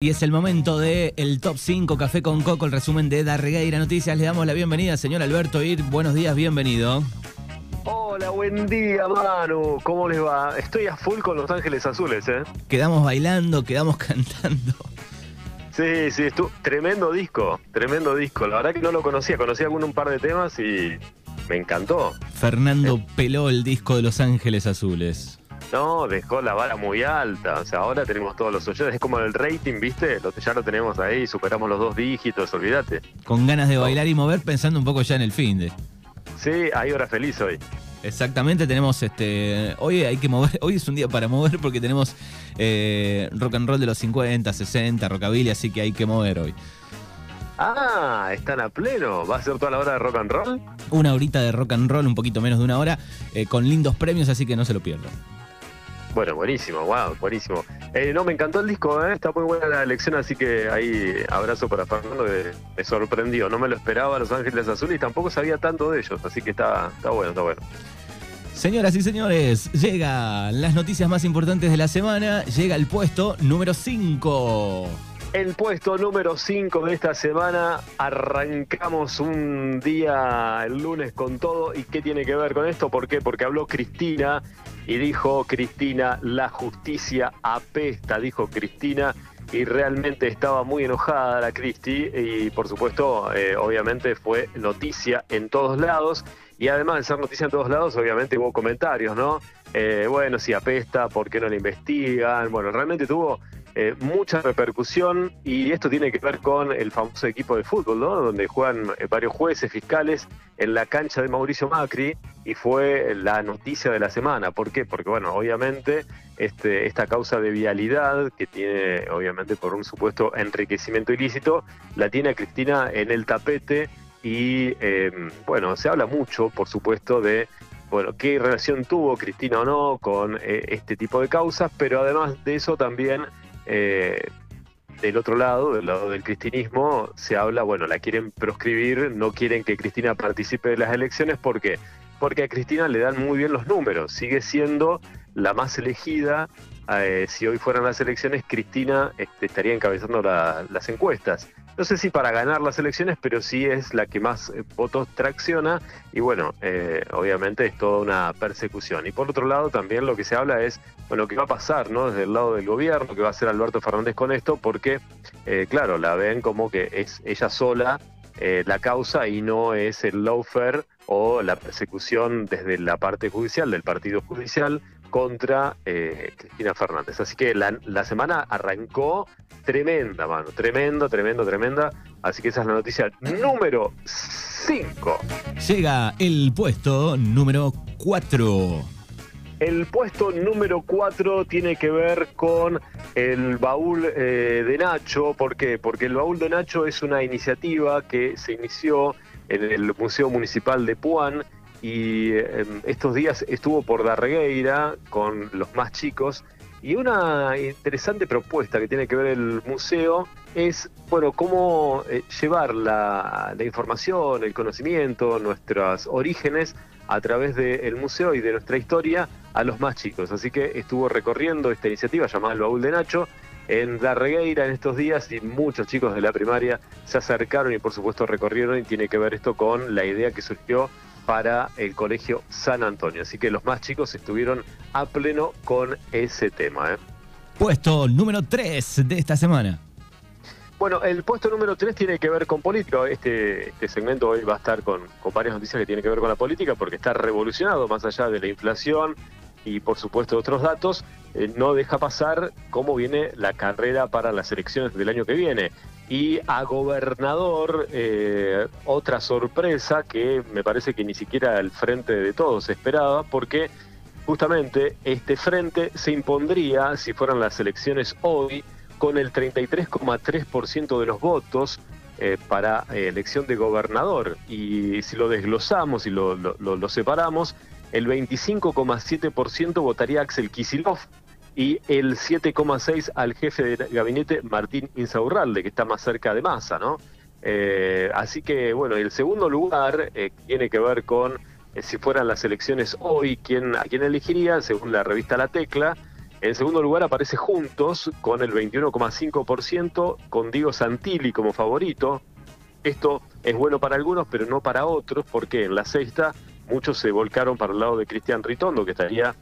Y es el momento de el top 5 Café con Coco, el resumen de Darregueira Noticias. Le damos la bienvenida, señor Alberto Ir. Buenos días, bienvenido. Hola, buen día, Manu. ¿Cómo les va? Estoy a full con Los Ángeles Azules, ¿eh? Quedamos bailando, quedamos cantando. Sí, sí, estuvo tremendo disco, tremendo disco. La verdad que no lo conocía, conocía algún un par de temas y me encantó. Fernando peló el disco de Los Ángeles Azules. No, dejó la vara muy alta. O sea, ahora tenemos todos los oyentes. Es como el rating, ¿viste? Lo, ya lo tenemos ahí, superamos los dos dígitos, olvídate. Con ganas de bailar y mover, pensando un poco ya en el fin de. Sí, hay hora feliz hoy. Exactamente, tenemos este. Hoy hay que mover, hoy es un día para mover porque tenemos eh, rock and roll de los 50, 60, rockabilly, así que hay que mover hoy. Ah, están a pleno. ¿Va a ser toda la hora de rock and roll? Una horita de rock and roll, un poquito menos de una hora, eh, con lindos premios, así que no se lo pierdan. Bueno, buenísimo, wow, buenísimo. Eh, no, me encantó el disco, ¿eh? está muy buena la elección, así que ahí abrazo para Fernando, que me sorprendió. No me lo esperaba Los Ángeles Azules y tampoco sabía tanto de ellos, así que está, está bueno, está bueno. Señoras y señores, llegan las noticias más importantes de la semana, llega el puesto número 5. El puesto número 5 de esta semana, arrancamos un día el lunes con todo. ¿Y qué tiene que ver con esto? ¿Por qué? Porque habló Cristina y dijo Cristina, la justicia apesta, dijo Cristina, y realmente estaba muy enojada la Cristi y por supuesto, eh, obviamente fue noticia en todos lados. Y además de ser noticia en todos lados, obviamente hubo comentarios, ¿no? Eh, bueno, si apesta, ¿por qué no la investigan? Bueno, realmente tuvo eh, mucha repercusión y esto tiene que ver con el famoso equipo de fútbol, ¿no? Donde juegan eh, varios jueces fiscales en la cancha de Mauricio Macri y fue la noticia de la semana. ¿Por qué? Porque, bueno, obviamente este, esta causa de vialidad que tiene, obviamente, por un supuesto enriquecimiento ilícito, la tiene a Cristina en el tapete y, em, bueno, se habla mucho, por supuesto, de bueno, qué relación tuvo Cristina o no con eh, este tipo de causas, pero además de eso también eh, del otro lado, del lado del cristinismo, se habla, bueno, la quieren proscribir, no quieren que Cristina participe de las elecciones, ¿por qué? Porque a Cristina le dan muy bien los números, sigue siendo la más elegida. Eh, si hoy fueran las elecciones, Cristina este, estaría encabezando las encuestas no sé si para ganar las elecciones, pero sí es la que más eh, votos tracciona y bueno, eh, obviamente es toda una persecución. Y por otro lado también lo que se habla es, bueno, qué va a pasar, ¿no? Desde el lado del gobierno, qué va a hacer Alberto Fernández con esto, porque, eh, claro, la ven como que es ella sola la causa y no es el lawfare o la persecución desde la parte judicial, del partido judicial, contra Cristina Fernández. Así que la, la semana arrancó tremenda, mano. Tremendo, tremendo, tremenda. Así que esa es la noticia número 5. Llega el puesto número 4. El puesto número 4 tiene que ver con el baúl eh, de Nacho. ¿Por qué? Porque el baúl de Nacho es una iniciativa que se inició en el Museo Municipal de Puan y eh, estos días estuvo por Darregueira con los más chicos y una interesante propuesta que tiene que ver el museo es, bueno, cómo eh, llevar la, información, el conocimiento, nuestros orígenes a través del museo y de nuestra historia a los más chicos. Así que estuvo recorriendo esta iniciativa llamada El Baúl de Nacho en Darregueira en estos días y muchos chicos de la primaria se acercaron y por supuesto recorrieron y tiene que ver esto con la idea que surgió para el Colegio San Antonio. Así que los más chicos estuvieron a pleno con ese tema. ¿eh? Puesto número 3 de esta semana. Bueno, el puesto número 3 tiene que ver con política. Este, este segmento hoy va a estar con, varias noticias que tienen que ver con la política porque está revolucionado más allá de la inflación y por supuesto otros datos. Eh, no deja pasar cómo viene la carrera para las elecciones del año que viene y a gobernador eh, otra sorpresa que me parece que ni siquiera el frente de todos esperaba porque justamente este frente se impondría si fueran las elecciones hoy con el 33,3% de los votos eh, para eh, elección de gobernador. Y si lo desglosamos y lo, lo separamos el 25,7% votaría Axel Kisilov y el 7,6 al jefe de gabinete Martín Insaurralde, que está más cerca de Massa, ¿no? Eh, así que, bueno, el segundo lugar eh, tiene que ver con eh, si fueran las elecciones hoy, quién, a quién elegiría, según la revista La Tecla. En segundo lugar aparece Juntos con el 21,5%, con Diego Santilli como favorito. Esto es bueno para algunos, pero no para otros, porque en la sexta muchos se volcaron para el lado de Cristian Ritondo, que estaría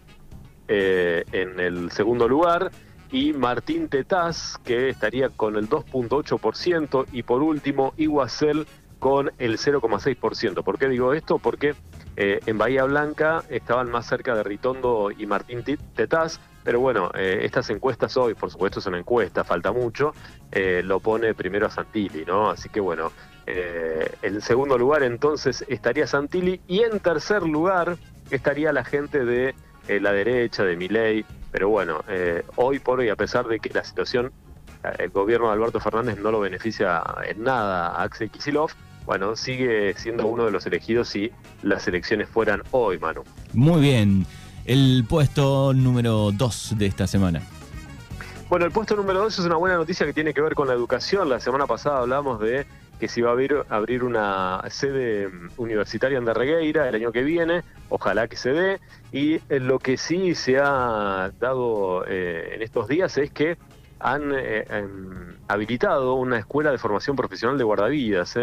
eh, en el segundo lugar, y Martín Tetaz, que estaría con el 2.8%, y por último, Iguacel con el 0,6%. ¿Por qué digo esto? Porque eh, en Bahía Blanca estaban más cerca de Ritondo y Martín Tetaz, pero bueno, eh, estas encuestas hoy, por supuesto es una encuesta, falta mucho, lo pone primero a Santilli, ¿no? Así que bueno, en segundo lugar entonces estaría Santilli y en tercer lugar estaría la gente de eh, la derecha, de Miley, pero bueno, eh, hoy por hoy, a pesar de que la situación, eh, el gobierno de Alberto Fernández no lo beneficia en nada a Axel Kisilov, bueno, sigue siendo uno de los elegidos si las elecciones fueran hoy, Manu. Muy bien. El puesto número 2 de esta semana. Bueno, el puesto número 2 es una buena noticia que tiene que ver con la educación. La semana pasada hablamos de que se iba a abrir, una sede universitaria en Darregueira el año que viene, ojalá que se dé, y eh, lo que sí se ha dado eh, en estos días es que han eh, em, habilitado una escuela de formación profesional de guardavidas,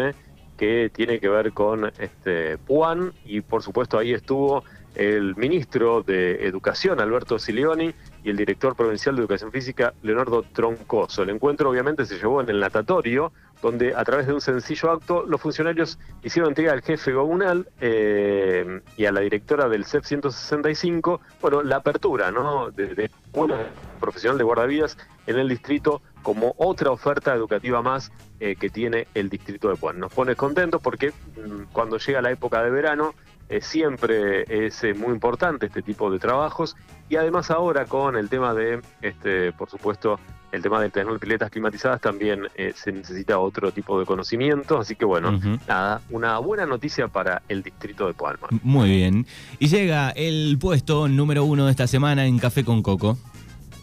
que tiene que ver con este Puan, y por supuesto ahí estuvo el ministro de Educación, Alberto Silioni, y el director provincial de Educación Física, Leonardo Troncoso. El encuentro obviamente se llevó en el natatorio, donde a través de un sencillo acto los funcionarios hicieron entrega al jefe comunal eh, y a la directora del CEP 165, bueno, la apertura ¿no? de, una profesional de guardavidas en el distrito como otra oferta educativa más eh, que tiene el distrito de Puan. Nos pone contentos porque mm, cuando llega la época de verano eh, siempre es muy importante este tipo de trabajos y además ahora con el tema de, este, por supuesto, el tema de tener piletas climatizadas también eh, se necesita otro tipo de conocimiento, así que bueno, nada, una buena noticia para el distrito de Palma. Muy bien. Y llega el puesto número uno de esta semana en Café con Coco.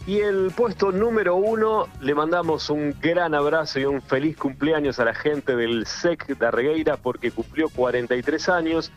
Y el puesto número uno, le mandamos un gran abrazo y un feliz cumpleaños a la gente del SEC de Arregueira porque cumplió 43 años.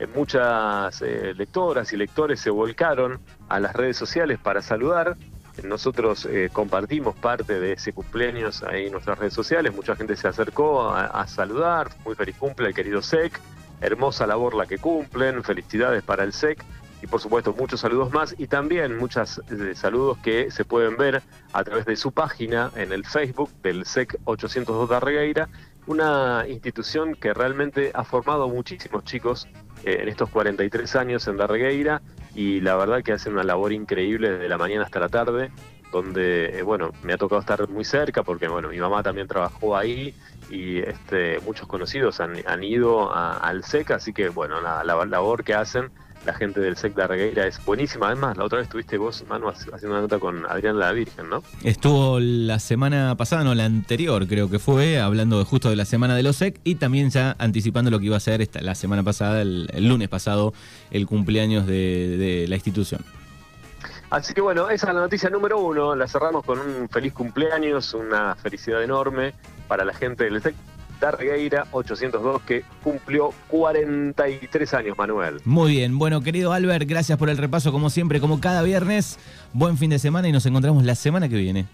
Eh, muchas eh, lectoras y lectores se volcaron a las redes sociales para saludar. Nosotros eh, compartimos parte de ese cumpleaños ahí en nuestras redes sociales. Mucha gente se acercó a, saludar. Muy feliz cumple al querido SEC. Hermosa labor la que cumplen. Felicidades para el SEC. Y por supuesto, muchos saludos más. Y también muchos saludos que se pueden ver a través de su página en el Facebook del SEC 802 de Arregueira. Una institución que realmente ha formado muchísimos chicos eh, en estos 43 años en Darregueira y la verdad que hacen una labor increíble desde la mañana hasta la tarde, donde, eh, bueno, me ha tocado estar muy cerca porque, bueno, mi mamá también trabajó ahí y este, muchos conocidos han, ido al SEC, así que, bueno, la labor que hacen la gente del SEC de Arregueira es buenísima. Además, la otra vez estuviste vos, Manu, haciendo una nota con Adrián la Virgen, ¿no? Estuvo la semana pasada, no, la anterior creo que fue, hablando justo de la semana de los SEC y también ya anticipando lo que iba a ser esta, la semana pasada, el, lunes pasado, el cumpleaños de, la institución. Así que bueno, esa es la noticia número uno. La cerramos con un feliz cumpleaños, una felicidad enorme para la gente del SEC Darregueira 802 que cumplió 43 años, Manuel. Muy bien, bueno querido Albert, gracias por el repaso como siempre, como cada viernes. Buen fin de semana y nos encontramos la semana que viene.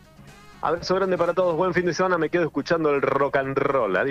Abrazo grande para todos, buen fin de semana, me quedo escuchando el rock and roll. Adiós.